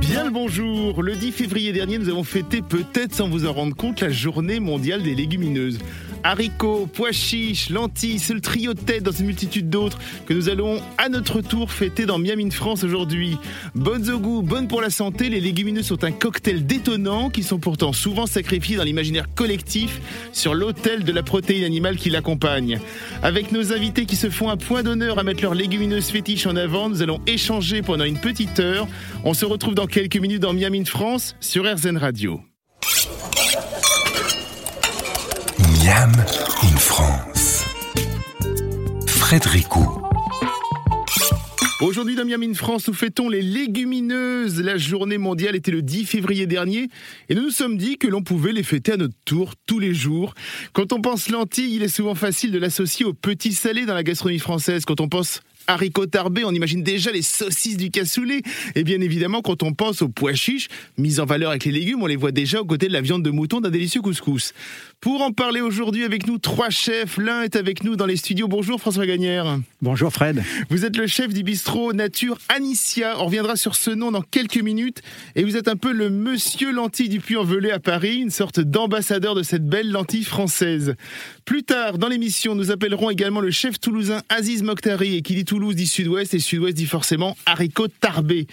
Bien le bonjour. Le 10 février dernier, nous avons fêté, peut-être sans vous en rendre compte, la journée mondiale des légumineuses haricots, pois chiches, lentilles, c'est le trio de tête dans une multitude d'autres que nous allons à notre tour fêter dans Miami France aujourd'hui. Bonnes au goût, bonnes pour la santé, les légumineuses sont un cocktail détonnant qui sont pourtant souvent sacrifiés dans l'imaginaire collectif sur l'autel de la protéine animale qui l'accompagne. Avec nos invités qui se font un point d'honneur à mettre leurs légumineuses fétiches en avant, nous allons échanger pendant une petite heure. On se retrouve dans quelques minutes dans Miami France sur RZN Radio. Miam in France. Frédéric Aujourd'hui dans Miam in France, nous fêtons les légumineuses. La journée mondiale était le 10 février dernier et nous nous sommes dit que l'on pouvait les fêter à notre tour tous les jours. Quand on pense lentilles, il est souvent facile de l'associer au petit salé dans la gastronomie française. Quand on pense haricots tarbés, on imagine déjà les saucisses du cassoulet. Et bien évidemment, quand on pense aux pois chiches, mis en valeur avec les légumes, on les voit déjà aux côtés de la viande de mouton d'un délicieux couscous. Pour en parler aujourd'hui avec nous, trois chefs. L'un est avec nous dans les studios. Bonjour François Gagnère. Bonjour Fred. Vous êtes le chef du bistrot Nature Anicia. On reviendra sur ce nom dans quelques minutes. Et vous êtes un peu le monsieur lentille du Puy-en-Velay à Paris, une sorte d'ambassadeur de cette belle lentille française. Plus tard, dans l'émission, nous appellerons également le chef toulousain Aziz Mokhtari et qui dit Toulouse dit Sud-Ouest et Sud-Ouest dit forcément haricot tarbé.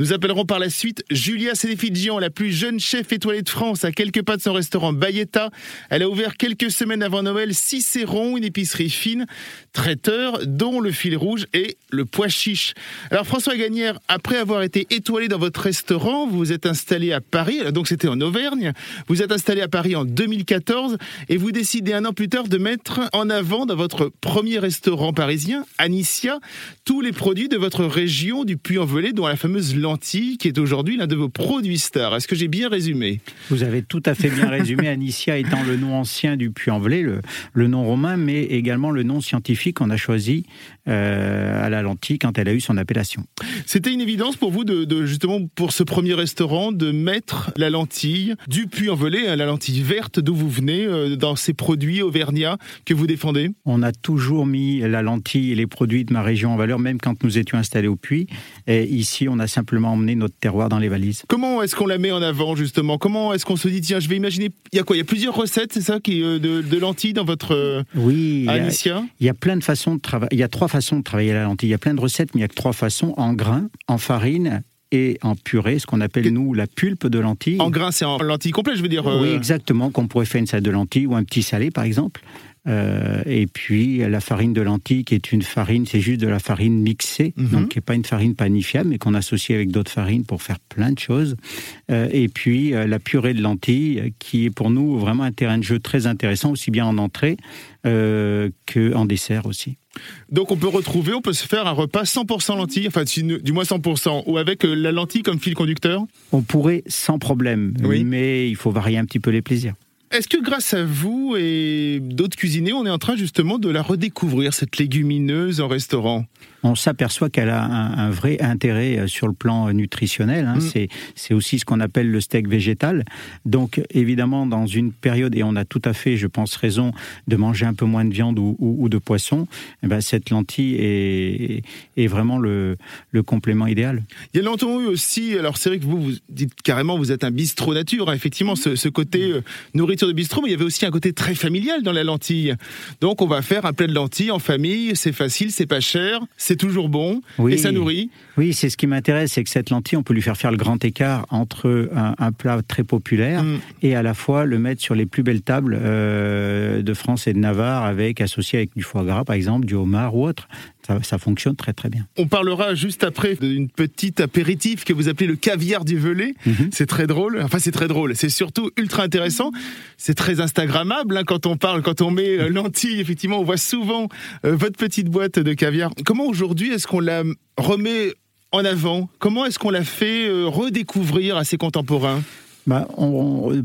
Nous appellerons par la suite Julia Sénéfidjian, la plus jeune chef étoilée de France, à quelques pas de son restaurant Bayetta. Elle a ouvert quelques semaines avant Noël Cicéron, une épicerie fine, traiteur, dont le fil rouge est le pois chiche. Alors François Gagnère, après avoir été étoilé dans votre restaurant, vous vous êtes installé à Paris, donc c'était en Auvergne, vous êtes installé à Paris en 2014 et vous décidez un an plus tard de mettre en avant dans votre premier restaurant parisien, Anicia, tous les produits de votre région du Puy-en-Velay, dont la fameuse lentille qui est aujourd'hui l'un de vos produits stars. Est-ce que j'ai bien résumé? Vous avez tout à fait bien résumé, Anicia étant le nom ancien du Puy-en-Velay, le, nom romain, mais également le nom scientifique qu'on a choisi euh, à la lentille quand elle a eu son appellation. C'était une évidence pour vous, de, justement, pour ce premier restaurant, de mettre la lentille du Puy-en-Velay, hein, la lentille verte d'où vous venez, euh, dans ces produits auvergnats que vous défendez? On a toujours mis la lentille et les produits de ma région en valeur, même quand nous étions installés au Puy. Et ici, on a simplement emmené notre terroir dans les valises. Comment est-ce qu'on la met en avant, justement? Comment est-ce qu'on se dit, tiens, je vais imaginer, il y a quoi? Il y a plusieurs recettes, c'est ça, qui, euh, de, de, lentilles dans votre euh, oui, Il y a plein de façons de travailler. Il y a trois façons de travailler la lentille. Il y a plein de recettes, mais il y a que trois façons en grains, en farine et en purée, ce qu'on appelle nous la pulpe de lentilles. En grains, c'est en lentilles complètes, je veux dire. Oui, euh, exactement, qu'on pourrait faire une salade de lentilles ou un petit salé, par exemple. Euh, et puis la farine de lentilles, qui est une farine, c'est juste de la farine mixée, mhm. donc qui n'est pas une farine panifiable, mais qu'on associe avec d'autres farines pour faire plein de choses. Euh, et puis euh, la purée de lentilles, qui est pour nous vraiment un terrain de jeu très intéressant, aussi bien en entrée qu'en dessert aussi. Donc on peut retrouver, on peut se faire un repas 100% lentilles, enfin du moins 100%, ou avec la lentille comme fil conducteur? On pourrait sans problème, oui. mais il faut varier un petit peu les plaisirs. Est-ce que grâce à vous et d'autres cuisiniers, on est en train justement de la redécouvrir, cette légumineuse en restaurant? On s'aperçoit qu'elle a un, vrai intérêt euh, sur le plan nutritionnel. Hein. Mm. C'est aussi ce qu'on appelle le steak végétal. Donc, évidemment, dans une période, et on a tout à fait, je pense, raison de manger un peu moins de viande ou, de poisson, eh ben, cette lentille est, est vraiment le, le, complément idéal. Il y a longtemps eu aussi, alors c'est vrai que vous, vous dites carrément, vous êtes un bistrot nature, hein, effectivement, ce, côté euh, nourriture de bistrot, mais il y avait aussi un côté très familial dans la lentille. Donc, on va faire un plat de lentilles en famille, c'est facile, c'est pas cher, c'est toujours bon et ça nourrit. Oui, c'est ce qui m'intéresse, c'est que cette lentille, on peut lui faire faire le grand écart entre un, plat très populaire mm. et à la fois le mettre sur les plus belles tables euh, de France et de Navarre, avec associé avec du foie gras, par exemple, du homard ou autre. Ça, fonctionne très très bien. On parlera juste après d'une petite apéritif que vous appelez le caviar du Velay. Mhm. C'est très drôle. Enfin, c'est très drôle. C'est surtout ultra intéressant. C'est très Instagrammable hein, quand on parle, quand on met euh, lentilles. Effectivement, on voit souvent euh, votre petite boîte de caviar. Comment aujourd'hui est-ce qu'on la remet en avant Comment est-ce qu'on la fait euh, redécouvrir à ses contemporains? Bah,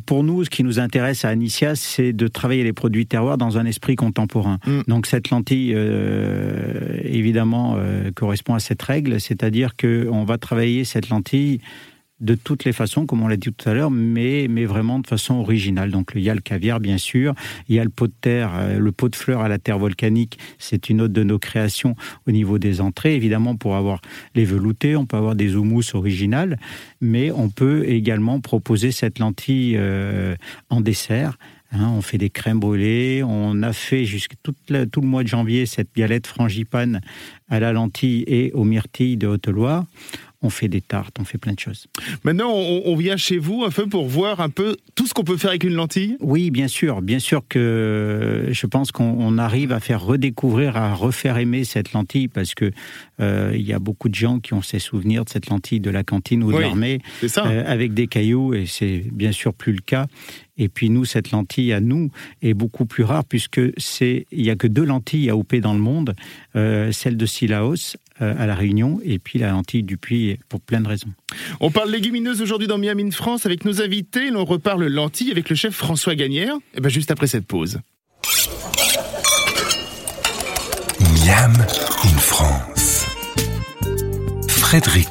pour nous, ce qui nous intéresse à Anicia, c'est de travailler les produits terroirs dans un esprit contemporain. Mm. Donc cette lentille, euh, évidemment, euh, correspond à cette règle, c'est-à-dire qu'on va travailler cette lentille de toutes les façons, comme on l'a dit tout à l'heure, mais, mais vraiment de façon originale. Donc il y a le caviar, bien sûr, il y a le pot de terre, euh, le pot de fleurs à la terre volcanique, c'est une autre de nos créations au niveau des entrées. Évidemment, pour avoir les veloutés, on peut avoir des houmous originales, mais on peut également proposer cette lentille euh, en dessert. Hein, on fait des crèmes brûlées. On a fait jusqu'à tout, tout, le mois de janvier cette galette frangipane à la lentille et aux myrtilles de Haute-Loire on fait des tartes, on fait plein de choses. Maintenant, on, vient chez vous un peu pour voir un peu tout ce qu'on peut faire avec une lentille? Oui, bien sûr. Bien sûr que je pense qu'on arrive à faire redécouvrir, à refaire aimer cette lentille parce que euh, il y a beaucoup de gens qui ont ces souvenirs de cette lentille de la cantine ou de l'armée euh, avec des cailloux et c'est bien sûr plus le cas. Et puis nous, cette lentille à nous est beaucoup plus rare puisque c'est il y a que deux lentilles AOP dans le monde, euh, celle de Silaos à la Réunion et puis la lentille du Puy pour plein de raisons. On parle légumineuse aujourd'hui dans Miami France avec nos invités. L'on reparle lentille avec le chef François Gagnère. Et eh bien juste après cette pause. Miam in France. Frédéric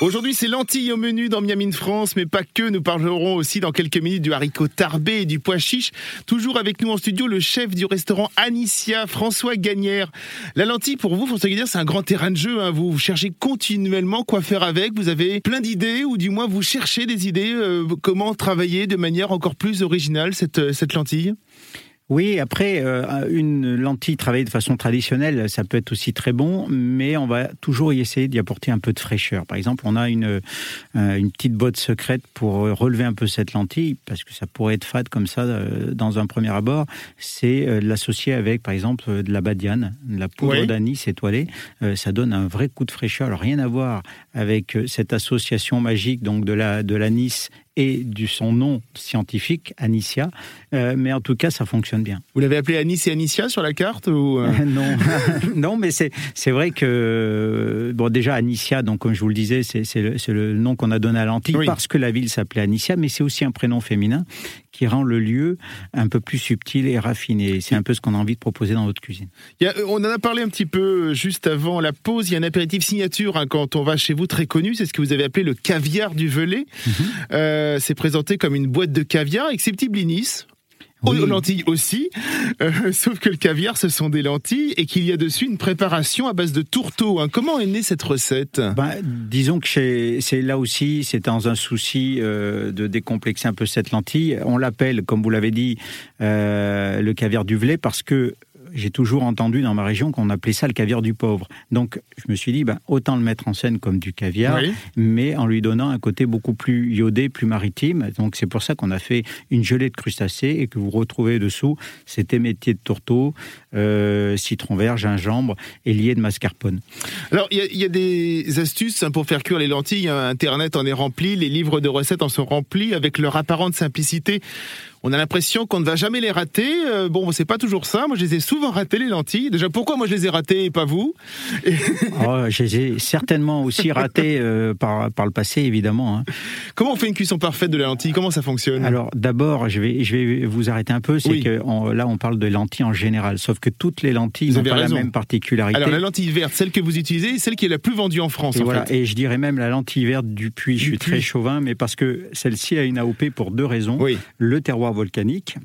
Aujourd'hui, c'est lentilles au menu dans Miami France, mais pas que. Nous parlerons aussi dans quelques minutes du haricot tarbé et du pois chiche. Toujours avec nous en studio, le chef du restaurant Anicia, François Gagnère. La lentille, pour vous, François Gagnère, c'est un grand terrain de jeu. Hein. Vous, cherchez continuellement quoi faire avec. Vous avez plein d'idées, ou du moins vous cherchez des idées, euh, comment travailler de manière encore plus originale cette, cette lentille? Oui, après, euh, une lentille travaillée de façon traditionnelle, ça peut être aussi très bon, mais on va toujours y essayer d'y apporter un peu de fraîcheur. Par exemple, on a une, euh, une petite botte secrète pour relever un peu cette lentille, parce que ça pourrait être fade comme ça euh, dans un premier abord, c'est l'associer avec, par exemple, de la badiane, de la poudre d'anis étoilée. ça donne un vrai coup de fraîcheur. Alors, rien à voir avec cette association magique donc de la de l'anis et du son nom scientifique, Anicia. Euh, mais en tout cas, ça fonctionne bien. Vous l'avez appelé Anis et Anicia sur la carte ou euh Non, non, mais c'est vrai que bon déjà Anicia, donc comme je vous le disais, c'est le, le, nom qu'on a donné à l'Antique parce que la ville s'appelait Anicia, mais c'est aussi un prénom féminin qui rend le lieu un peu plus subtil et raffiné. C'est un peu ce qu'on a envie de proposer dans notre cuisine. Il y a, on en a parlé un petit peu juste avant la pause. Il y a un apéritif signature hein, quand on va chez vous très connu. C'est ce que vous avez appelé le caviar du Velay. Mhm. euh, c'est présenté comme une boîte de caviar avec ses petits blinis aux lentilles aussi, euh, sauf que le caviar, ce sont des lentilles et qu'il y a dessus une préparation à base de tourteau. Hein. Comment est née cette recette? Ben, Disons que c'est là aussi, c'est dans un souci euh, de décomplexer un peu cette lentille. On l'appelle, comme vous l'avez dit, euh, le caviar du Velay parce que j'ai toujours entendu dans ma région qu'on appelait ça le caviar du pauvre. Donc je me suis dit, ben, autant le mettre en scène comme du caviar, mais en lui donnant un côté beaucoup plus iodé, plus maritime. Donc c'est pour ça qu'on a fait une gelée de crustacés et que vous retrouvez dessous cet émétier de tourteau, euh, citron vert, gingembre et lié de mascarpone. Alors il y, y, a des astuces hein, pour faire cuire les lentilles. Internet en est rempli, les livres de recettes en sont remplis avec leur apparente simplicité on a l'impression qu'on ne va jamais les rater. Euh, bon, c'est pas toujours ça. Moi, je les ai souvent ratés, les lentilles. Déjà, pourquoi moi je les ai ratés et pas vous oh, Je les ai certainement aussi ratés euh, par, par le passé, évidemment. Hein. Comment on fait une cuisson parfaite de la lentille? Comment ça fonctionne? Alors, d'abord, je vais, je vais vous arrêter un peu. C'est que là, on parle de lentilles en général. Sauf que toutes les lentilles n'ont pas la même particularité. Alors, la lentille verte, celle que vous utilisez, celle qui est la plus vendue en France. Et, voilà. et je dirais même la lentille verte du puits. je suis très chauvin, mais parce que celle-ci a une AOP pour deux raisons. Oui. Le terroir volcanique.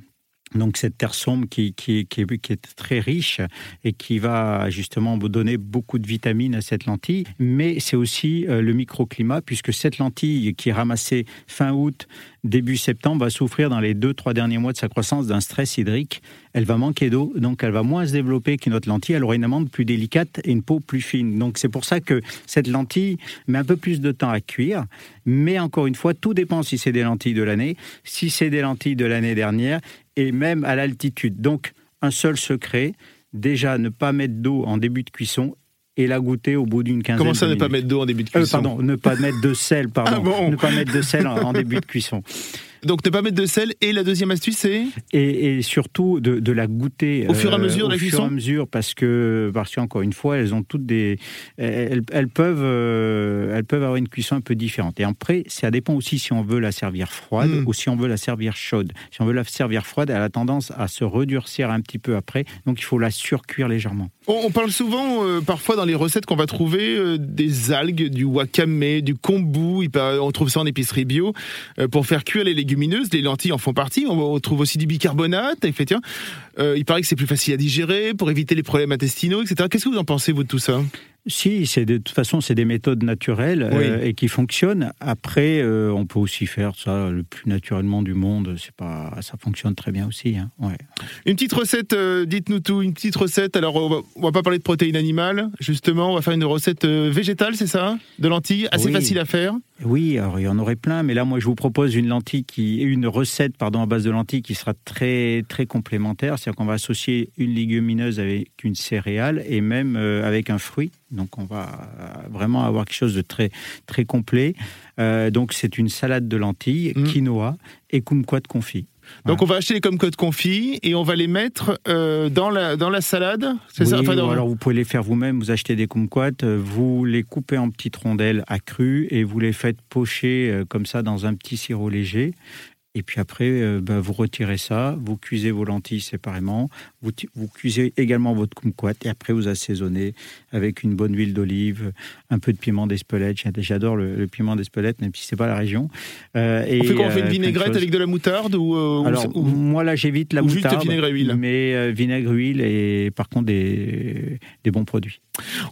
Donc cette terre sombre qui, est, très riche et qui va justement vous donner beaucoup de vitamines à cette lentille. Mais c'est aussi euh, le microclimat puisque cette lentille qui est ramassée fin août, début septembre, va souffrir dans les deux, trois derniers mois de sa croissance d'un stress hydrique. Elle va manquer d'eau, donc elle va moins se développer qu'une autre lentille. Elle aura une amande plus délicate et une peau plus fine. Donc c'est pour ça que cette lentille met un peu plus de temps à cuire. Mais encore une fois, tout dépend si c'est des lentilles de l'année, si c'est des lentilles de l'année dernière et même à l'altitude. Donc un seul secret, déjà ne pas mettre d'eau en début de cuisson et la goûter au bout d'une quinzaine Comment ça, ne pas mettre d'eau en début de cuisson? euh, Pardon, ne pas mettre de sel, pardon. Ah ne pas mettre de sel en début de cuisson. Donc ne pas mettre de sel. Et la deuxième astuce, c'est et, surtout de, la goûter au fur et à mesure de la cuisson. Au fur et à mesure, parce que parce qu'encore une fois, elles ont toutes des, elles, peuvent euh, elles peuvent avoir une cuisson un peu différente. Et après, ça dépend aussi si on veut la servir froide hmm. ou si on veut la servir chaude. Si on veut la servir froide, elle a tendance à se redurcir un petit peu après. Donc il faut la surcuire légèrement. On, parle souvent, euh, parfois dans les recettes qu'on va trouver, euh, des algues, du wakame, du kombu. On trouve ça en épicerie bio euh, pour faire cuire les légumineuses. Les lentilles en font partie. On, trouve aussi du bicarbonate. il paraît que c'est plus facile à digérer pour éviter les problèmes intestinaux, etc. Qu'est-ce que vous en pensez vous de tout ça? Si, c'est de toute façon, c'est des méthodes naturelles euh, et qui fonctionnent. Après, euh, on peut aussi faire ça le plus naturellement du monde. C'est pas, ça fonctionne très bien aussi. Hein. Ouais. Une petite recette, euh, dites-nous tout. Une petite recette. Alors, on va, va, pas parler de protéines animales, justement. On va faire une recette végétale, c'est ça? De lentilles, assez facile à faire. Oui, alors il y en aurait plein, mais là, moi, je vous propose une lentille qui, une recette, pardon, à base de lentilles qui sera très, très complémentaire. C'est-à-dire qu'on va associer une légumineuse avec une céréale et même avec un fruit. Donc on va vraiment avoir quelque chose de très, très complet. Euh, donc c'est une salade de lentilles, mm. quinoa et kumquat confit. Donc on va acheter les kumquats confits et on va les mettre euh, dans, la, dans la salade, c'est ça? Alors vous pouvez les faire vous-même, vous achetez des kumquats, euh, vous les coupez en petites rondelles à cru et vous les faites pocher comme ça dans un petit sirop léger. Et puis après, euh, bah, vous retirez ça, vous cuisez vos lentilles séparément, vous, vous cuisez également votre kumquat et après vous assaisonnez avec une bonne huile d'olive, un peu de piment d'Espelette. J'adore le, piment d'Espelette, même si c'est pas la région. Euh, et, on fait quoi On fait une euh, vinaigrette avec de la moutarde ou, Alors, moi là j'évite la moutarde. Juste vinaigre et huile? Mais vinaigre, huile et par contre des, des bons produits.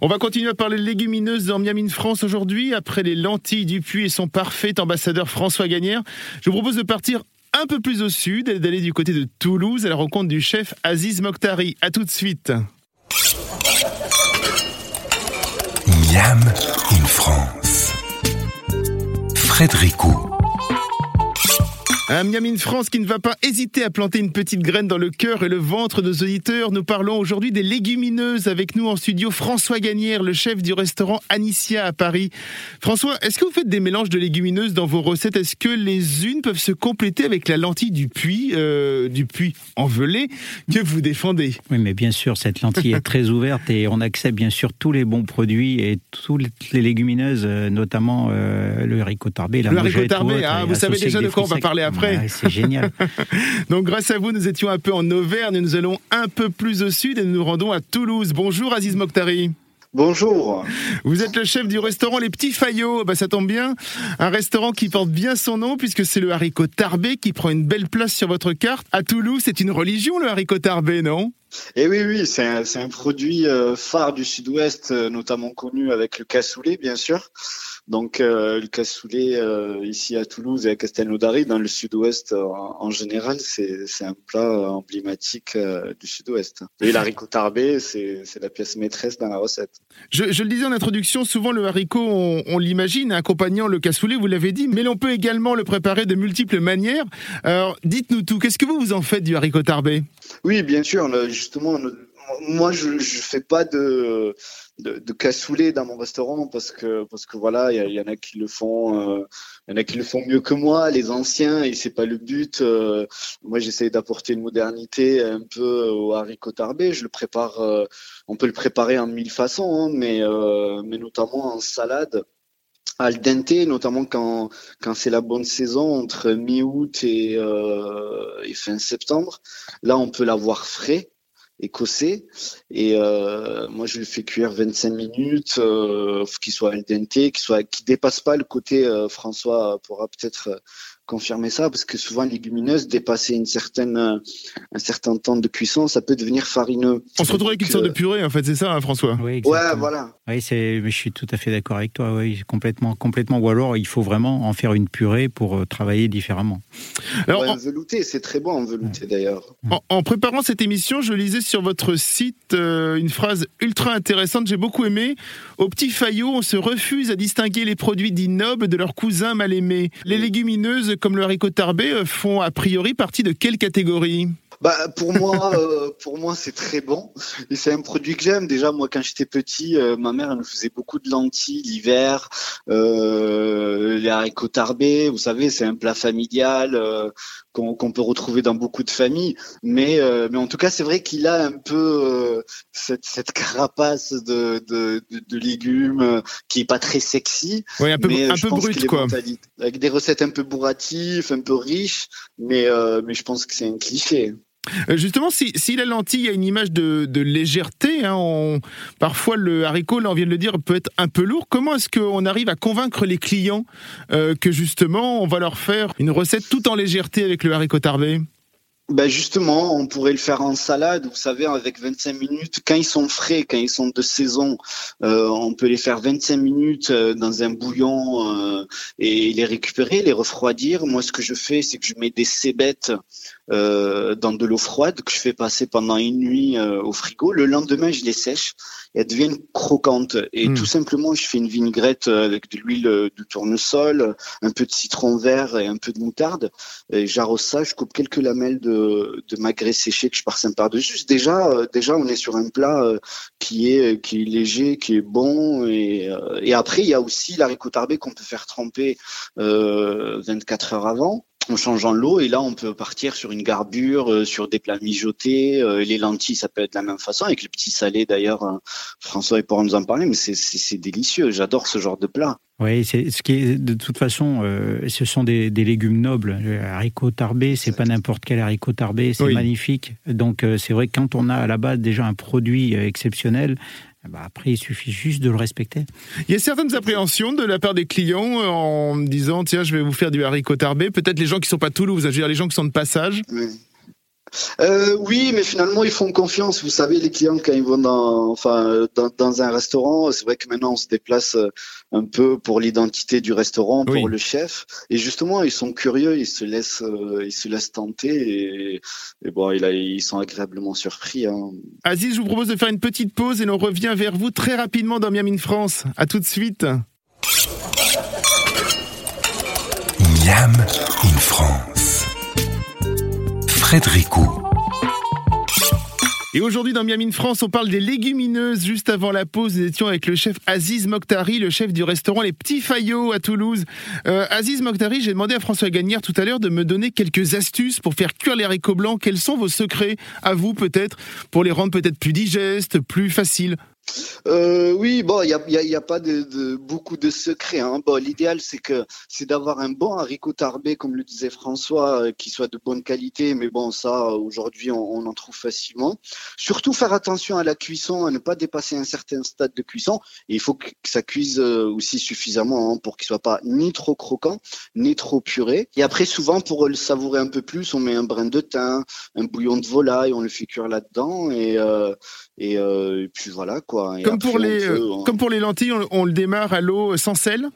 On va continuer à parler de légumineuses dans Miami France aujourd'hui. Après les lentilles du puits et son parfait ambassadeur François Gagnère, je vous propose de partir un peu plus au sud et d'aller du côté de Toulouse à la rencontre du chef Aziz Mokhtari. A tout de suite. Miam in France. Frédéricot. Un Miami France qui ne va pas hésiter à planter une petite graine dans le cœur et le ventre de nos auditeurs. Nous parlons aujourd'hui des légumineuses avec nous en studio François Gagnère, le chef du restaurant Anicia à Paris. François, est-ce que vous faites des mélanges de légumineuses dans vos recettes? Est-ce que les unes peuvent se compléter avec la lentille du puits, euh, du puits envelé que vous défendez? Oui, mais bien sûr, cette lentille est très ouverte et on accepte bien sûr tous les bons produits et toutes les légumineuses, euh, notamment euh, le haricot tarbé, la Le haricot tarbé, ah, vous savez déjà de quoi on va parler après c'est génial. Donc grâce à vous, nous étions un peu en Auvergne, nous allons un peu plus au sud et nous nous rendons à Toulouse. Bonjour Aziz Mokhtari. Bonjour. Vous êtes le chef du restaurant Les Petits Faillots. Bah, ça tombe bien. Un restaurant qui porte bien son nom puisque c'est le haricot tarbé qui prend une belle place sur votre carte. À Toulouse, c'est une religion le haricot tarbé, non? Eh oui, oui, c'est un, un, produit euh, phare du sud-ouest, euh, notamment connu avec le cassoulet, bien sûr. Donc euh, le cassoulet euh, ici à Toulouse et à Castelnaudary, dans le sud-ouest euh, en, général, c'est un plat emblématique du sud-ouest. Et l'haricot tarbé, c'est la pièce maîtresse dans la recette. Je, je, le disais en introduction, souvent le haricot, on, l'imagine accompagnant le cassoulet, vous l'avez dit, mais l'on peut également le préparer de multiples manières. Alors dites-nous tout, qu'est-ce que vous vous en faites du haricot tarbé? Oui, bien sûr, justement, moi je ne fais pas de de, de cassoulet dans mon restaurant parce que parce que voilà il y, en a qui le font euh, y en a qui le font mieux que moi les anciens et c'est pas le but euh, moi j'essaie d'apporter une modernité un peu au haricot tarbé. Je le prépare euh, on peut le préparer en mille façons hein, mais mais notamment en salade al dente, notamment quand, quand c'est la bonne saison entre mi-août et, et fin septembre. Là, on peut l'avoir frais écossais. Et euh, moi, je le fais cuire 25 minutes, euh, qu'il soit al qu'il soit, qui dépasse pas le côté. Euh, François pourra peut-être euh, confirmer ça parce que souvent légumineuse dépasser une certaine un certain temps de cuisson ça peut devenir farineux. On se retrouve avec une sorte de purée en fait c'est ça hein, François? Oui ouais voilà. Oui c'est je suis tout à fait d'accord avec toi oui complètement complètement. Ou alors il faut vraiment en faire une purée pour euh, travailler différemment. Alors ouais, en... velouté c'est très bon en velouté d'ailleurs. En, préparant cette émission je lisais sur votre site euh, une phrase ultra intéressante. J'ai beaucoup aimé. Au petit faillot on se refuse à distinguer les produits dits nobles de leurs cousins mal aimés. Les légumineuses comme le haricot tarbé euh, font a priori partie de quelle catégorie? Bah pour moi, euh, pour moi c'est très bon et c'est un produit que j'aime. Déjà moi quand j'étais petit, euh, ma mère elle me faisait beaucoup de lentilles l'hiver, euh, les haricots tarbés. Vous savez c'est un plat familial euh, qu'on peut retrouver dans beaucoup de familles. Mais mais en tout cas c'est vrai qu'il a un peu cette, cette carapace de, de, de, de, légumes qui est pas très sexy. Oui un peu mais un peu brut quoi. Avec des recettes un peu bourratives, un peu riches, mais mais je pense que c'est un cliché. Euh, justement, si, la lentille a une image de, légèreté, hein, parfois le haricot, là on vient de le dire, peut être un peu lourd. Comment est-ce qu'on arrive à convaincre les clients euh, que justement on va leur faire une recette tout en légèreté avec le haricot tarbé ben justement, on pourrait le faire en salade, vous savez, avec 25 minutes. Quand ils sont frais, quand ils sont de saison, euh, on peut les faire 25 minutes dans un bouillon et les récupérer, les refroidir. Moi, ce que je fais, c'est que je mets des cébettes dans de l'eau froide que je fais passer pendant une nuit au frigo. Le lendemain, je les sèche elles deviennent croquantes. Et hmm. tout simplement, je fais une vinaigrette avec de l'huile de tournesol, un peu de citron vert et un peu de moutarde. Et j'arrose ça, je coupe quelques lamelles de, de magret séché que je parsème par-dessus. Déjà, euh, déjà, on est sur un plat euh, qui est, qui est léger, qui est bon. Et, euh, et après, il y a aussi l'haricot tarbé qu'on peut faire tremper euh, 24 heures avant en changeant l'eau et là on peut partir sur une garbure, euh, sur des plats mijotés, euh, les lentilles ça peut être de la même façon avec les petits salés d'ailleurs. Euh, François il pourra nous en parler, mais c'est délicieux. J'adore ce genre de plat. Oui, c'est ce qui est de toute façon, ce sont des, légumes nobles. Le haricot tarbé, c'est pas n'importe quel haricot tarbé, c'est magnifique. Donc c'est vrai que quand on a à la base déjà un produit exceptionnel, eh ben, après, il suffit juste de le respecter. Il y a certaines appréhensions de la part des clients euh, en disant tiens, je vais vous faire du haricot tarbé. Peut-être les gens qui ne sont pas Toulouse, je veux dire les gens qui sont de passage. Oui. Euh, oui, mais finalement, ils font confiance. Vous savez, les clients, quand ils vont dans, enfin, dans, un restaurant, c'est vrai que maintenant, on se déplace euh, un peu pour l'identité du restaurant, pour le chef. Et justement, ils sont curieux, ils se laissent, euh, ils se laissent tenter. Et, bon, ils sont agréablement surpris. Hein. Aziz, je vous propose de faire une petite pause et l'on revient vers vous très rapidement dans Miam in France. À tout de suite. Miam in France. Et aujourd'hui dans Miami France, on parle des légumineuses. Juste avant la pause, nous étions avec le chef Aziz Mokhtari, le chef du restaurant Les Petits Faillots à Toulouse. Euh, Aziz Mokhtari, j'ai demandé à François Gagnère tout à l'heure de me donner quelques astuces pour faire cuire les haricots blancs. Quels sont vos secrets, à vous peut-être, pour les rendre peut-être plus digestes, plus faciles? Euh, oui, bon, il n'y a, y a, pas beaucoup de secrets. Hein. Bon, l'idéal, c'est que c'est d'avoir un bon haricot tarbé, comme le disait François, euh, qui soit de bonne qualité. Mais bon, ça, aujourd'hui, on, en trouve facilement. Surtout faire attention à la cuisson, à ne pas dépasser un certain stade de cuisson. Et il faut que ça cuise euh, aussi suffisamment hein, pour qu'il soit pas ni trop croquant, ni trop puré. Et après, souvent, pour le savourer un peu plus, on met un brin de thym, un bouillon de volaille, on le fait cuire là-dedans, et, et, et puis voilà. Quoi. Comme, pour les, euh, hein. comme pour les lentilles, on, le démarre à l'eau sans sel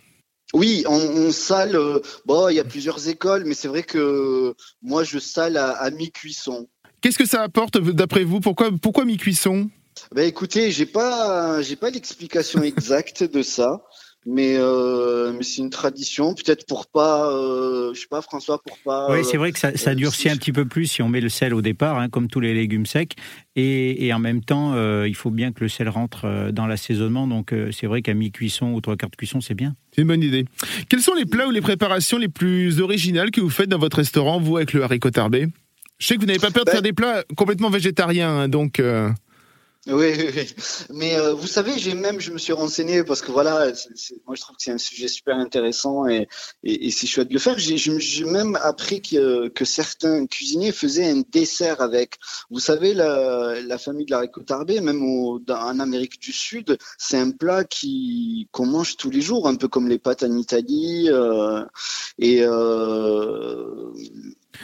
oui, on, sale. Euh, bon, il y a plusieurs écoles, mais c'est vrai que moi, je sale à, mi-cuisson. Qu'est-ce que ça apporte d'après vous? Pourquoi, pourquoi mi-cuisson? Ben écoutez, j'ai pas, j'ai pas l'explication exacte de ça mais, euh, mais c'est une tradition, peut-être pour pas, euh, je sais pas François, pour pas. Oui, c'est vrai que ça, ça durcit un petit peu plus si on met le sel au départ, hein, comme tous les légumes secs, et, et en même temps, euh, il faut bien que le sel rentre euh, dans l'assaisonnement, donc euh, c'est vrai qu'à mi-cuisson ou trois quarts de cuisson, c'est bien. C'est une bonne idée. Quels sont les plats ou les préparations les plus originales que vous faites dans votre restaurant, vous, avec le haricot tarbé? Je sais que vous n'avez pas peur de ben faire des plats complètement végétariens, hein, donc. Oui, oui, oui. Mais euh, vous savez, j'ai même, je me suis renseigné parce que voilà, moi je trouve que c'est un sujet super intéressant et, et, et c'est chouette de le faire. J'ai même appris que, que, certains cuisiniers faisaient un dessert avec. Vous savez, la, la famille de la récotarbée, même au, en Amérique du Sud, c'est un plat qui qu'on mange tous les jours, un peu comme les pâtes en Italie. Euh, et euh,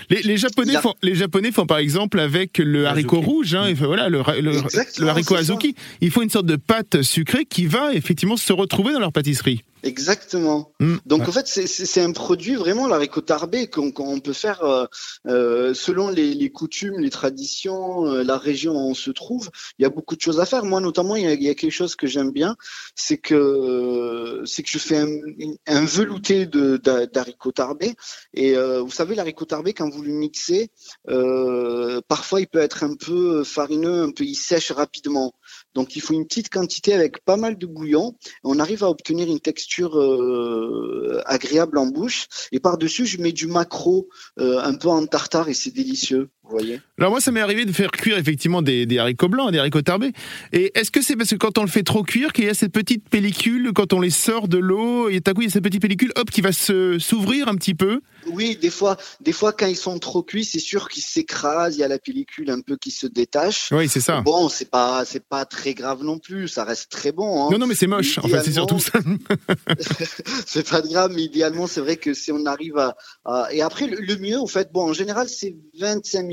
les, Japonais font, les Japonais font par exemple avec le haricot rouge, hein, voilà, le, le haricot azuki. Il faut une sorte de pâte sucrée qui va effectivement se retrouver dans leur pâtisserie. Exactement. Mm. Donc en fait, c'est un produit vraiment la tarbé qu'on peut faire euh, euh, selon les, les, coutumes, les traditions, euh, la région où on se trouve. Il y a beaucoup de choses à faire. Moi, notamment, il y a, il y a quelque chose que j'aime bien, c'est que c'est que je fais un, un velouté d'haricots tarbé. Et vous savez, l'haricot tarbé, quand vous le mixez, parfois il peut être un peu farineux, un peu il sèche rapidement. Donc il faut une petite quantité avec pas mal de bouillon. On arrive à obtenir une texture euh, agréable en bouche. Et par-dessus, je mets du macro euh, un peu en tartare et c'est délicieux. Voyez Alors moi, ça m'est arrivé de faire cuire effectivement des, haricots blancs, des haricots tarbés. Et est-ce que c'est parce que quand on le fait trop cuire qu'il y a cette petite pellicule, quand on les sort de l'eau, et à coup il y a cette petite pellicule, hop, qui va s'ouvrir un petit peu? Oui, des fois, des fois quand ils sont trop cuits, c'est sûr qu'ils s'écrasent, il y a la pellicule un peu qui se détache. Oui, c'est ça. Bon, c'est pas, c'est pas très grave non plus, ça reste très bon. Hein. Non, non, mais c'est moche. En fait, c'est surtout ça. c'est pas grave, mais idéalement, c'est vrai que si on arrive à, et après le, le mieux, en fait, bon, en général, c'est 25 minutes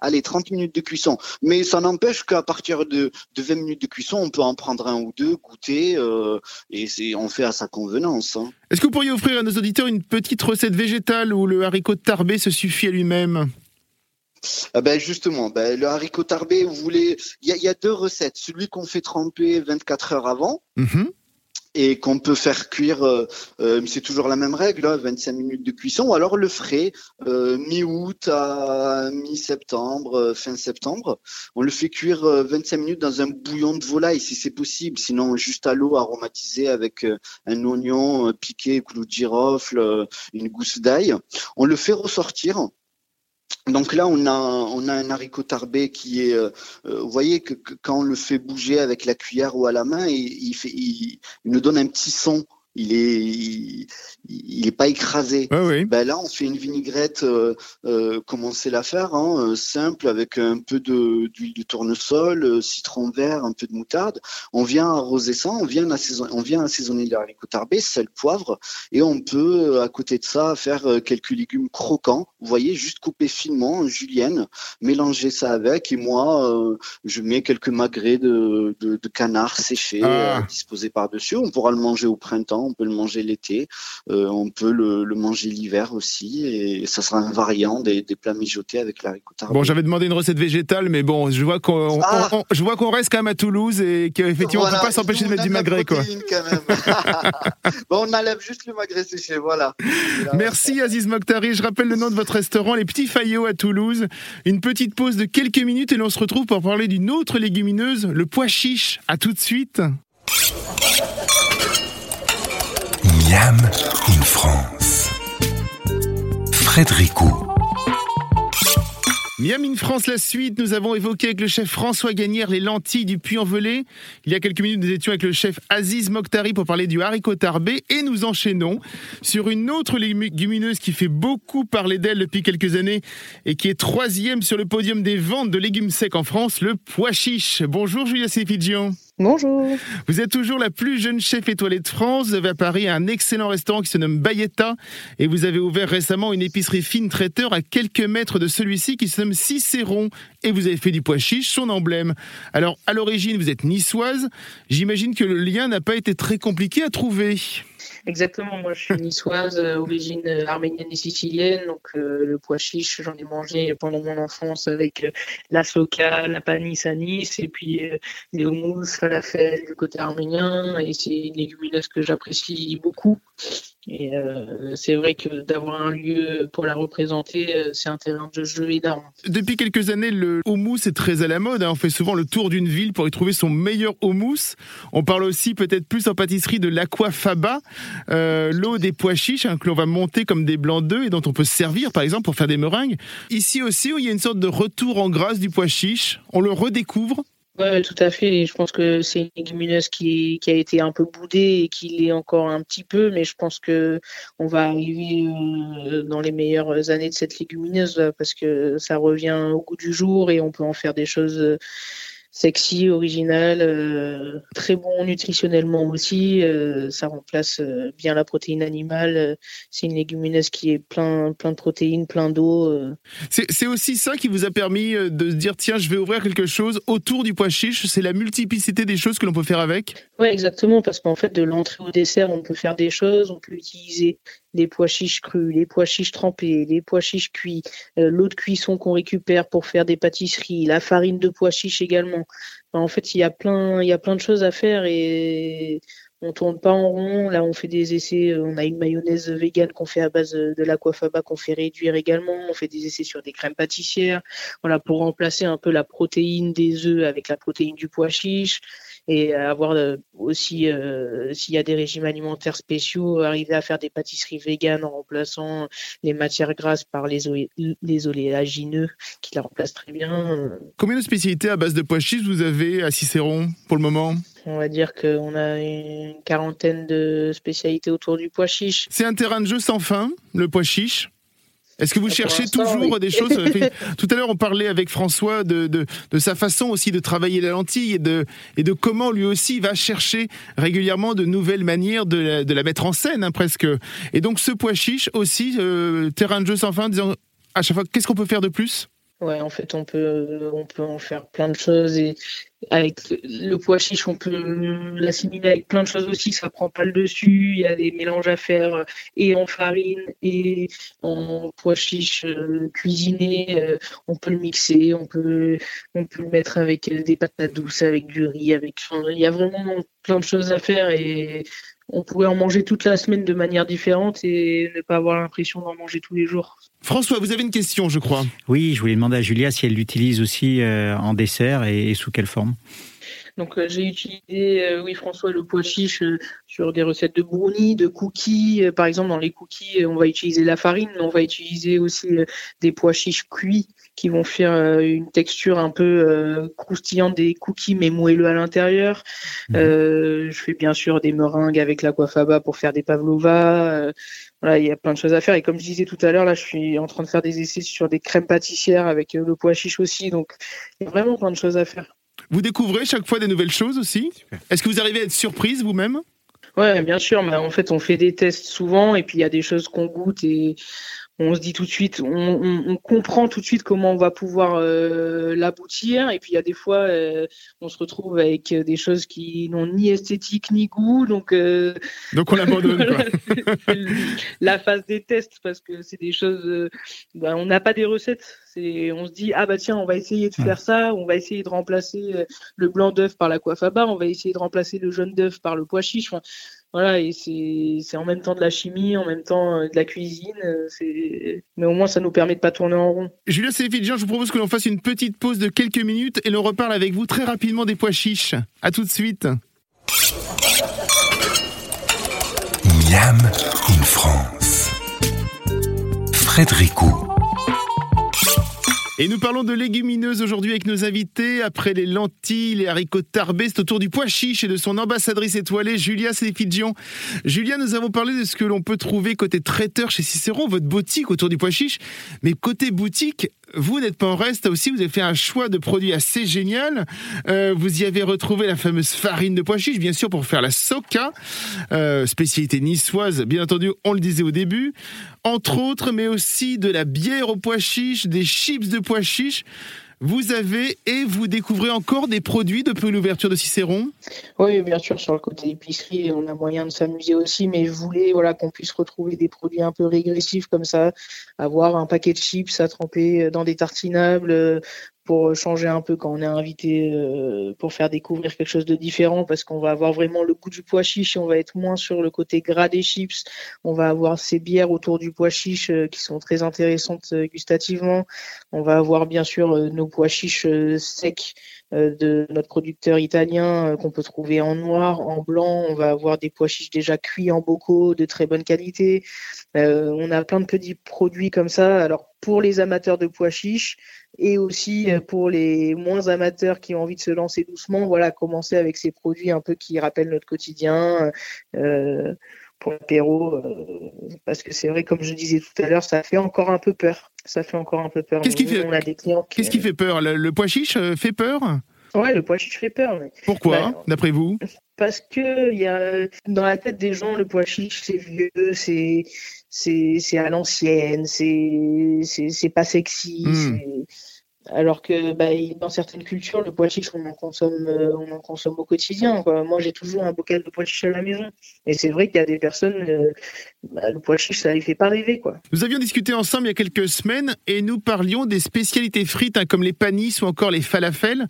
allez, 30 minutes de cuisson. Mais ça n'empêche qu'à partir de, 20 minutes de cuisson, on peut en prendre un ou deux, goûter, euh, et c'est, on fait à sa convenance. Hein. Est-ce que vous pourriez offrir à nos auditeurs une petite recette végétale où le haricot tarbé se suffit à lui-même? Ah ben justement, ben le haricot tarbé, vous voulez, il y, a deux recettes. Celui qu'on fait tremper 24 heures avant. Mm-hmm et qu'on peut faire cuire, euh, euh, c'est toujours la même règle, 25 hein, minutes de cuisson, ou alors le frais, euh, mi-août à mi-septembre, fin septembre. On le fait cuire 25 minutes dans un bouillon de volaille si c'est possible, sinon juste à l'eau aromatisée avec un oignon piqué, clou de girofle, une gousse d'ail. On le fait ressortir donc là, on a, on a un haricot tarbé qui est, euh, euh, vous voyez que, quand on le fait bouger avec la cuillère ou à la main, il, fait, il nous donne un petit son il est il, est pas écrasé. Ben là, on fait une vinaigrette euh, euh, comme on sait la faire, hein, euh, simple avec un peu de d'huile de tournesol, euh, citron vert, un peu de moutarde. On vient arroser ça, on vient assaisonner, on vient assaisonner l'haricot tarbé, sel, poivre, et on peut à côté de ça faire quelques légumes croquants. Vous voyez, juste couper finement en julienne, mélanger ça avec, et moi, je mets quelques magrets de, de, de canard séché ah. disposés par dessus. On pourra le manger au printemps on peut le manger l'été, euh, on peut le, manger l'hiver aussi, et ça sera un variant des, plats mijotés avec la ricotta. Bon, j'avais demandé une recette végétale, mais bon, je vois qu'on ah. je vois qu'on reste quand même à Toulouse et qu'effectivement on ne peut pas s'empêcher de mettre du magret, quoi. bon, on enlève juste le magret séché, voilà. Merci Aziz Mokhtari. Je rappelle le nom de votre restaurant, les Petits Faillots à Toulouse. Une petite pause de quelques minutes et l'on se retrouve pour parler d'une autre légumineuse, le pois chiche. À tout de suite. Miam in France. Frédérico. Miam in France, la suite. Nous avons évoqué avec le chef François Gagnère les lentilles du Puy-en-Velay. Il y a quelques minutes, nous étions avec le chef Aziz Mokhtari pour parler du haricot tarbé et nous enchaînons sur une autre légumineuse qui fait beaucoup parler d'elle depuis quelques années et qui est troisième sur le podium des ventes de légumes secs en France, le pois chiche. Bonjour Julia Sefigian. Bonjour. Vous êtes toujours la plus jeune chef étoilée de France. Vous avez à Paris un excellent restaurant qui se nomme Bayetta. Et vous avez ouvert récemment une épicerie fine traiteur à quelques mètres de celui-ci qui se nomme Cicéron. Et vous avez fait du pois chiche son emblème. Alors, à l'origine, vous êtes niçoise. J'imagine que le lien n'a pas été très compliqué à trouver. Exactement, moi je suis niçoise, euh, origine euh, arménienne et sicilienne, donc euh, le pois chiche, j'en ai mangé pendant mon enfance avec la soca, la panisse à Nice, et puis les houmous, falafel du côté arménien, et c'est une légumineuse que j'apprécie beaucoup. Et euh, c'est vrai que d'avoir un lieu pour la représenter, euh, c'est un terrain de jeu énorme. Depuis quelques années, le houmous est très à la mode. Hein. On fait souvent le tour d'une ville pour y trouver son meilleur houmous. On parle aussi peut-être plus en pâtisserie de l'aquafaba, euh, l'eau des pois chiches hein, que l'on va monter comme des blancs d'œufs et dont on peut se servir par exemple pour faire des meringues. Ici aussi, il y a une sorte de retour en grâce du pois chiche. On le redécouvre oui, tout à fait. Je pense que c'est une légumineuse qui, qui, a été un peu boudée et qui l'est encore un petit peu, mais je pense que on va arriver euh, dans les meilleures années de cette légumineuse parce que ça revient au goût du jour et on peut en faire des choses sexy, original, euh, très bon nutritionnellement aussi. Euh, ça remplace euh, bien la protéine animale. C'est une légumineuse qui est plein, plein de protéines, plein d'eau. C'est aussi ça qui vous a permis de se dire tiens, je vais ouvrir quelque chose autour du pois chiche. C'est la multiplicité des choses que l'on peut faire avec? Oui, exactement, parce qu'en fait, de l'entrée au dessert, on peut faire des choses. On peut utiliser les pois chiches crus, les pois chiches trempés, les pois chiches cuits, l'eau de cuisson qu'on récupère pour faire des pâtisseries, la farine de pois chiches également. En fait, il y a plein, il y a plein de choses à faire et on tourne pas en rond. Là, on fait des essais. Euh, on a une mayonnaise végane qu'on fait à base de l'aquafaba qu'on fait réduire également. On fait des essais sur des crèmes pâtissières. Voilà, pour remplacer un peu la protéine des œufs avec la protéine du pois chiche. et avoir aussi, s'il y a des régimes alimentaires spéciaux, arriver à faire des pâtisseries véganes en remplaçant les matières grasses par les, les oléagineux qui la remplacent très bien. Combien de spécialités à base de pois chiches vous avez à Cicéron pour le moment? On va dire qu'on a une quarantaine de spécialités autour du pois chiche. C'est un terrain de jeu sans fin, le pois chiche est-ce que vous cherchez toujours des choses Tout à l'heure, on parlait avec François de, de, sa façon aussi de travailler la lentille et de, et de comment lui aussi va chercher régulièrement de nouvelles manières de la, de la mettre en scène, hein, presque. Et donc, ce pois chiche aussi, euh, terrain de jeu sans fin, disant à chaque fois, qu'est-ce qu'on peut faire de plus? En fait, on peut, on peut en faire plein de choses et avec le pois chiche, on peut l'assimiler avec plein de choses aussi. Ça prend pas le dessus. Il y a des mélanges à faire euh, et en farine et en pois chiche euh, cuisiné. Euh, on peut le mixer. On peut, on peut le mettre avec des patates douces, avec du riz, avec. Il y a vraiment plein de choses à faire on pourrait en manger toute la semaine de manière différente et ne pas avoir l'impression d'en manger tous les jours. François, vous avez une question, je crois. Oui, je voulais demander à Julia si elle l'utilise aussi euh, en dessert et, sous quelle forme. Donc euh, j'ai utilisé, euh, oui François, le pois chiche sur des recettes de brownies, de cookies. par exemple, dans les cookies, on va utiliser la farine, mais on va utiliser aussi des pois chiches cuits qui vont faire euh, une texture un peu euh, croustillante des cookies mais moelleux à l'intérieur. Mhm. Euh, je fais bien sûr des meringues avec l'aquafaba pour faire des pavlova. voilà, il y a plein de choses à faire. Et comme je disais tout à l'heure, là, je suis en train de faire des essais sur des crèmes pâtissières avec le pois chiche aussi. Donc, il y a vraiment plein de choses à faire. Vous découvrez chaque fois des nouvelles choses aussi Est-ce que vous arrivez à être surprise vous-même? Ouais, bien sûr. Mais en fait, on fait des tests souvent et puis il y a des choses qu'on goûte et on se dit tout de suite, on, comprend tout de suite comment on va pouvoir euh, l'aboutir. Et puis il y a des fois, euh, on se retrouve avec des choses qui n'ont ni esthétique ni goût. Donc, euh, donc on abandonne. la phase des tests, parce que c'est des choses, bah, on n'a pas des recettes. On se dit, ah bah tiens, on va essayer de faire ça, on va essayer de remplacer le blanc d'œuf par la coiffe à bas, on va essayer de remplacer le jaune d'œuf par le pois chiche. Voilà, et c'est en même temps de la chimie, en même temps euh, de la cuisine. Euh, mais au moins, ça nous permet de pas tourner en rond. Julien Céphidjian, je vous propose que l'on fasse une petite pause de quelques minutes et l'on reparle avec vous très rapidement des pois chiches. À tout de suite. Miam in France. Frédéricot. Et nous parlons de légumineuses aujourd'hui avec nos invités. Après les lentilles, les haricots tarbés, c'est au tour du pois chiche et de son ambassadrice étoilée, Julia Séfidjian. Julia, nous avons parlé de ce que l'on peut trouver côté traiteur chez Cicéron, votre boutique autour du pois chiche. Mais côté boutique, vous n'êtes pas en reste aussi, vous avez fait un choix de produit assez génial. Euh, vous y avez retrouvé la fameuse farine de pois chiche, bien sûr, pour faire la soca, euh, spécialité niçoise, bien entendu, on le disait au début. Entre autres, mais aussi de la bière au pois chiche, des chips de pois chiche. Vous avez et vous découvrez encore des produits depuis l'ouverture de Cicéron? Oui, bien sûr, sur le côté épicerie, on a moyen de s'amuser aussi, mais je voulais voilà, qu'on puisse retrouver des produits un peu régressifs comme ça, avoir un paquet de chips à tremper dans des tartinables, pour changer un peu quand on est invité euh, pour faire découvrir quelque chose de différent parce qu'on va avoir vraiment le goût du pois chiche et on va être moins sur le côté gras des chips. On va avoir ces bières autour du pois chiche euh, qui sont très intéressantes euh, gustativement. On va avoir bien sûr nos pois chiches secs de notre producteur italien qu'on peut trouver en noir, en blanc. On va avoir des pois chiches déjà cuits en bocaux de très bonne qualité. on a plein de petits produits comme ça. Alors pour les amateurs de pois chiches, et aussi euh, pour les moins amateurs qui ont envie de se lancer doucement, voilà, commencer avec ces produits un peu qui rappellent notre quotidien. Euh, pour l'apéro, euh, parce que c'est vrai, comme je disais tout à l'heure, ça fait encore un peu peur. Ça fait encore un peu peur. Qu'est-ce qui, fait... Qu'est-ce qui fait peur? Le, pois chiche fait peur? Ouais, le pois chiche fait peur. Pourquoi, bah, d'après vous? Parce que y a, dans la tête des gens, le pois chiche, c'est vieux, c'est c'est à l'ancienne, c'est c'est pas sexy. Hmm. Alors que bah, dans certaines cultures, le pois chiche, on en consomme, euh, on en consomme au quotidien. Moi, j'ai toujours un bocal de pois chiche à la maison. Et c'est vrai qu'il y a des personnes, euh, bah, le pois chiche, ça les fait pas rêver. Quoi. Nous avions discuté ensemble il y a quelques semaines et nous parlions des spécialités frites hein, comme les panis ou encore les falafels.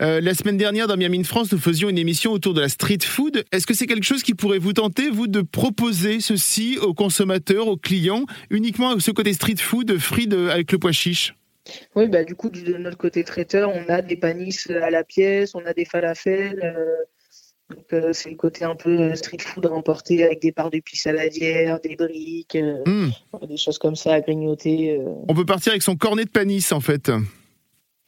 Euh, la semaine dernière, dans Miami France, nous faisions une émission autour de la street food. Est-ce que c'est quelque chose qui pourrait vous tenter, vous, de proposer ceci aux consommateurs, aux clients, uniquement ce côté street food frites avec le pois chiche? Oui, bah, du coup, de notre côté traiteur, on a des panisses à la pièce, on a des falafels. Euh, Donc c'est le côté un peu street food remporté avec des parts de saladière, des briques, hmm. des choses comme ça à grignoter. On peut partir avec son cornet de panis en fait.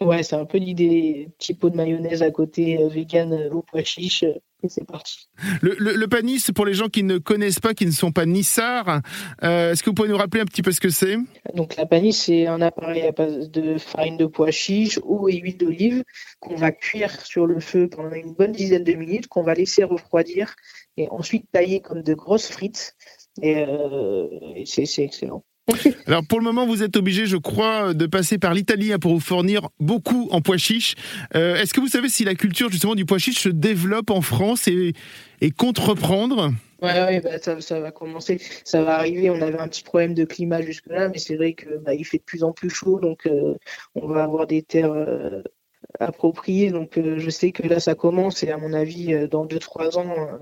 Ouais, c'est un peu l'idée. Petit pot de mayonnaise à côté, vegan au pois chiche c'est parti. Le, le, panis, pour les gens qui ne connaissent pas, qui ne sont pas nissards, euh, est-ce que vous pouvez nous rappeler un petit peu ce que c'est? Donc la panis, c'est un appareil à base de farine de pois chiche, eau et huile d'olive qu'on va cuire sur le feu pendant une bonne dizaine de minutes, qu'on va laisser refroidir et ensuite tailler comme de grosses frites. et euh, c'est excellent. Alors pour le moment, vous êtes obligé, je crois, de passer par l'Italie hein, pour vous fournir beaucoup en pois chiches. Euh, est-ce que vous savez si la culture justement du pois chiche se développe en France et, et compte bah, ça, va commencer, ça va arriver. On avait un petit problème de climat jusque-là, mais c'est vrai que bah, il fait de plus en plus chaud, donc euh, on va avoir des terres euh, appropriées. Donc je sais que là, ça commence et à mon avis, dans 2-3 ans,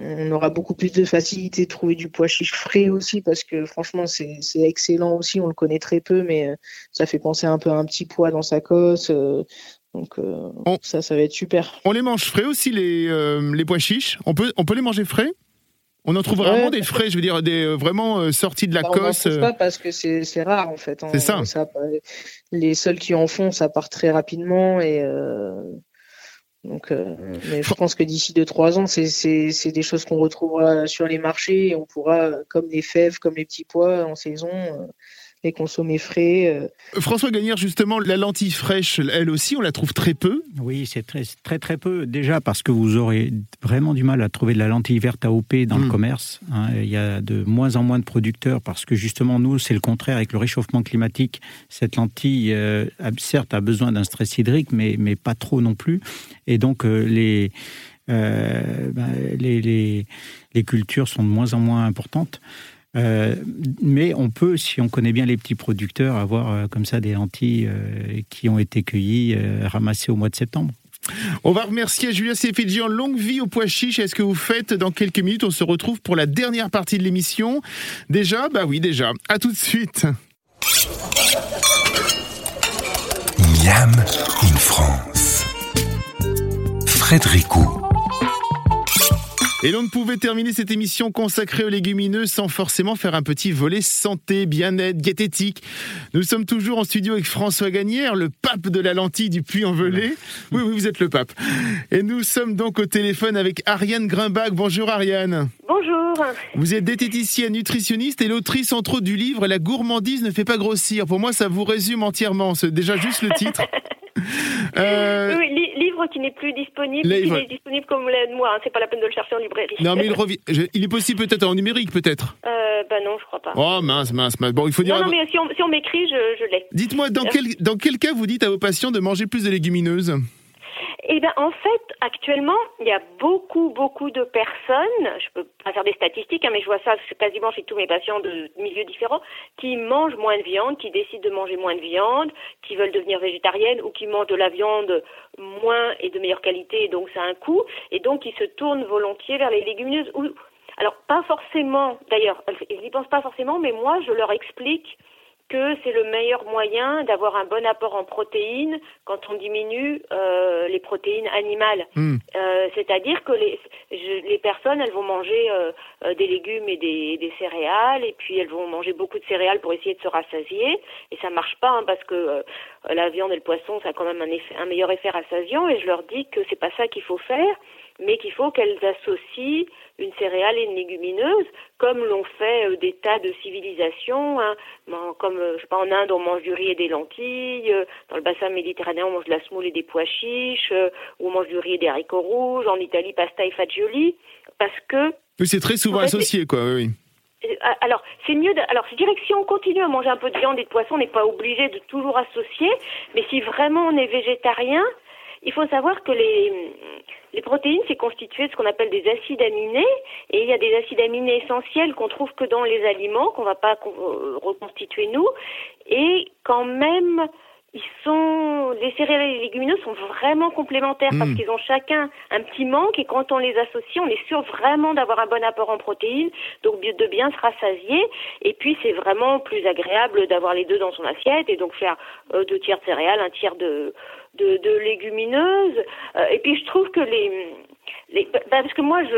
on aura beaucoup plus de facilité de trouver du pois chiche frais aussi parce que franchement c'est excellent aussi. On le connaît très peu, mais euh, ça fait penser un peu à un petit pois dans sa cosse. Euh, donc euh, ça, ça va être super. On les mange frais aussi les, les pois chiches? On peut on peut les manger frais? On en trouve vraiment des frais, je veux dire, des vraiment sortis de la bah, cosse. On pas parce que c'est rare en fait. Hein. C'est ça. Les seuls qui en font, ça part très rapidement et donc, euh, mais je pense que d'ici 2-3 ans, c'est des choses qu'on retrouvera sur les marchés et on pourra, comme les fèves, comme les petits pois en saison, les consommer frais. Euh. François Gagnère, justement, la lentille fraîche, elle aussi, on la trouve très peu? Oui, c'est très, très très peu. Déjà parce que vous aurez vraiment du mal à trouver de la lentille verte AOP dans le hmm. commerce. Hein. Il y a de moins en moins de producteurs parce que justement, nous, c'est le contraire. Avec le réchauffement climatique, cette lentille, euh, certes, a besoin d'un stress hydrique, mais, mais pas trop non plus. Et donc, euh, les, ben, les, les, les cultures sont de moins en moins importantes. Euh, mais on peut, si on connaît bien les petits producteurs, avoir euh, comme ça des lentilles euh, qui ont été cueillies, ramassées au mois de septembre. On va remercier Julia Sefidjian, longue vie au pois chiche. Est-ce que vous faites dans quelques minutes On se retrouve pour la dernière partie de l'émission? Déjà? Bah oui, déjà. À tout de suite. Miam in France. Frédérico. Et l'on ne pouvait terminer cette émission consacrée aux légumineux sans forcément faire un petit volet santé, bien-être, diététique. Nous sommes toujours en studio avec François Gagnère, le pape de la lentille du Puy-en-Velay. Oui, oui, vous êtes le pape. Et nous sommes donc au téléphone avec Ariane Grimbach. Bonjour Ariane. Bonjour. Vous êtes diététicienne, nutritionniste et l'autrice entre autres du livre La gourmandise ne fait pas grossir. Pour moi, ça vous résume entièrement. C'est déjà juste le titre. Euh... Oui, livre qui n'est plus disponible, qui n'est disponible comme de moi. Hein. C'est pas la peine de le chercher en librairie. Non, mais il revient. Il est possible peut-être en numérique, peut-être. Euh, bah non, je crois pas. Oh mince, mince, mince. Bon, il faut dire. Non, non mais si on, si on m'écrit, je, je l'ai. Dites-moi, dans quel, dans quel cas vous dites à vos patients de manger plus de légumineuses? Eh bien, en fait, actuellement, il y a beaucoup, beaucoup de personnes, je peux pas faire des statistiques, hein, mais je vois ça quasiment chez tous mes patients de milieux différents, qui mangent moins de viande, qui décident de manger moins de viande, qui veulent devenir végétariennes ou qui mangent de la viande moins et de meilleure qualité, donc ça a un coût, et donc qui se tournent volontiers vers les légumineuses. alors, pas forcément, d'ailleurs, ils n'y pensent pas forcément, mais moi, je leur explique que c'est le meilleur moyen d'avoir un bon apport en protéines quand on diminue euh, les protéines animales. Hmm. Euh, c'est-à-dire que les, les personnes, elles vont manger euh, des légumes et des, des, céréales, et puis elles vont manger beaucoup de céréales pour essayer de se rassasier, et ça marche pas hein, parce que la viande et le poisson, ça a quand même un, effet, un meilleur effet rassasiant, et je leur dis que c'est pas ça qu'il faut faire mais qu'il faut qu'elles associent une céréale et une légumineuse, comme l'ont fait euh, des tas de civilisations, hein. comme euh, je sais pas en Inde on mange du riz et des lentilles, euh, dans le bassin méditerranéen on mange de la semoule et des pois chiches, ou on mange du riz et des haricots rouges, en Italie pasta et fagioli, parce que oui, c'est très souvent associé, quoi, oui. Alors, c'est mieux. De, alors, je dirais que si on continue à manger un peu de viande et de poisson, on n'est pas obligé de toujours associer. Mais si vraiment on est végétarien, il faut savoir que les, les protéines, c'est constitué de ce qu'on appelle des acides aminés, et il y a des acides aminés essentiels qu'on trouve que dans les aliments, qu'on ne va pas reconstituer nous, et quand même, ils sont, les céréales et les légumineuses sont vraiment complémentaires parce hmm. qu'ils ont chacun un petit manque et quand on les associe, on est sûr vraiment d'avoir un bon apport en protéines, donc de bien se rassasier. Et puis c'est vraiment plus agréable d'avoir les deux dans son assiette et donc faire euh, deux tiers de céréales, un tiers de de, de légumineuses. Euh, et puis je trouve que les les, bah, parce que moi, je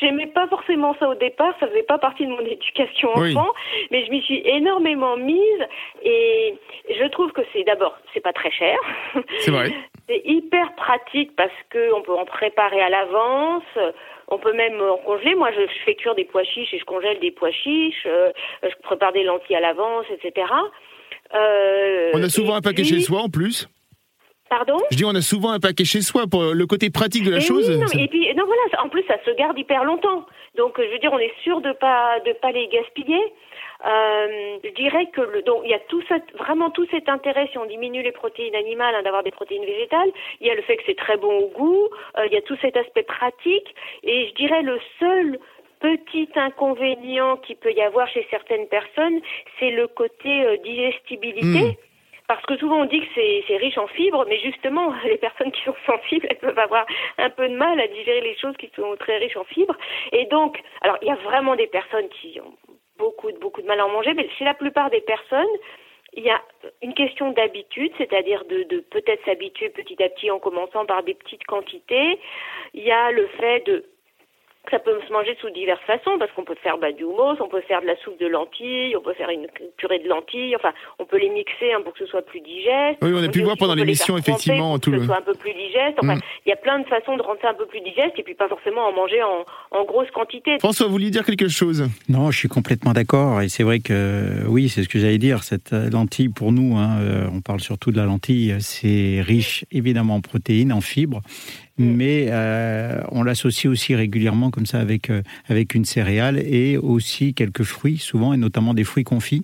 j'aimais pas forcément ça au départ, ça faisait pas partie de mon éducation enfant, mais je m'y suis énormément mise et je trouve que c'est d'abord, c'est pas très cher. C'est vrai. c'est hyper pratique parce que on peut en préparer à l'avance. On peut même en congeler. Moi, je, fais cuire des pois chiches et je congèle des pois chiches. Euh, je prépare des lentilles à l'avance, etc. Euh, on a souvent un paquet chez soi en plus. Pardon Je dis, on a souvent un paquet chez soi pour le côté pratique de la chose. et puis, non, voilà, en plus, ça se garde hyper longtemps. Donc, je veux dire, on est sûr de pas de pas les gaspiller. Euh, je dirais que le, donc il y a tout ça, vraiment tout cet intérêt si on diminue les protéines animales hein, d'avoir des protéines végétales. Il y a le fait que c'est très bon au goût. Euh, il y a tout cet aspect pratique. Et je dirais le seul petit inconvénient qu'il peut y avoir chez certaines personnes, c'est le côté euh, digestibilité. Hmm. Parce que souvent on dit que c'est riche en fibres, mais justement, les personnes qui sont sensibles, elles peuvent avoir un peu de mal à digérer les choses qui sont très riches en fibres. Et donc, alors il y a vraiment des personnes qui ont beaucoup, de mal à en manger, mais chez la plupart des personnes, il y a une question d'habitude, c'est-à-dire de peut-être s'habituer petit à petit en commençant par des petites quantités. Il y a le fait de ça peut se manger sous diverses façons parce qu'on peut faire bah, du houmous, on peut faire de la soupe de lentilles, on peut faire une purée de lentilles. Enfin, on peut les mixer hein, pour que ce soit plus digeste. Oui, on a pu voir pendant l'émission effectivement tout que ce soit un peu plus digeste. Enfin, mm. il y a plein de façons de rendre ça un peu plus digeste et puis pas forcément en manger en, en grosse quantité. François, vous vouliez dire quelque chose? Non, je suis complètement d'accord et c'est vrai que oui, c'est ce que j'allais dire. Cette euh, lentille pour nous, hein, euh, on parle surtout de la lentille, c'est riche évidemment en protéines, en fibres. Mais euh, on l'associe aussi régulièrement comme ça avec, euh, avec une céréale et aussi quelques fruits, souvent, et notamment des fruits confits.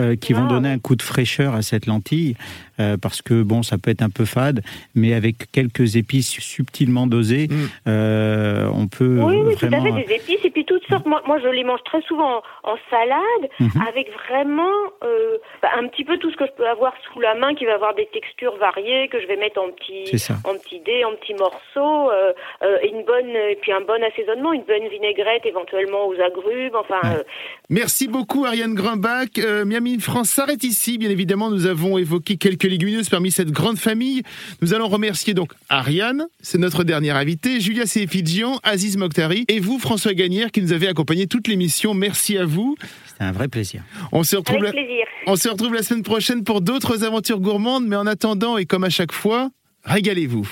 Euh, qui vont ah. donner un coup de fraîcheur à cette lentille, euh, parce que bon, ça peut être un peu fade, mais avec quelques épices subtilement dosées, mm. euh, on peut oui, oui, vraiment... tout à fait, des épices et puis toutes sortes. Moi, moi je les mange très souvent en, salade, mhm. avec vraiment bah, un petit peu tout ce que je peux avoir sous la main, qui va avoir des textures variées, que je vais mettre en petits, en petits dés, en petits morceaux, et une bonne, et puis un bon assaisonnement, une bonne vinaigrette éventuellement aux agrumes, enfin. Merci beaucoup Ariane Grumbach. Miami France s'arrête ici. Bien évidemment, nous avons évoqué quelques légumineuses parmi cette grande famille. Nous allons remercier donc Ariane, c'est notre dernière invitée, Julia Sefidjian, Aziz Mokhtari et vous, François Gagnère, qui nous avez accompagné toute l'émission. Merci à vous. C'était un vrai plaisir. On se retrouve, Avec plaisir. on se retrouve la semaine prochaine pour d'autres aventures gourmandes, mais en attendant, et comme à chaque fois, régalez-vous.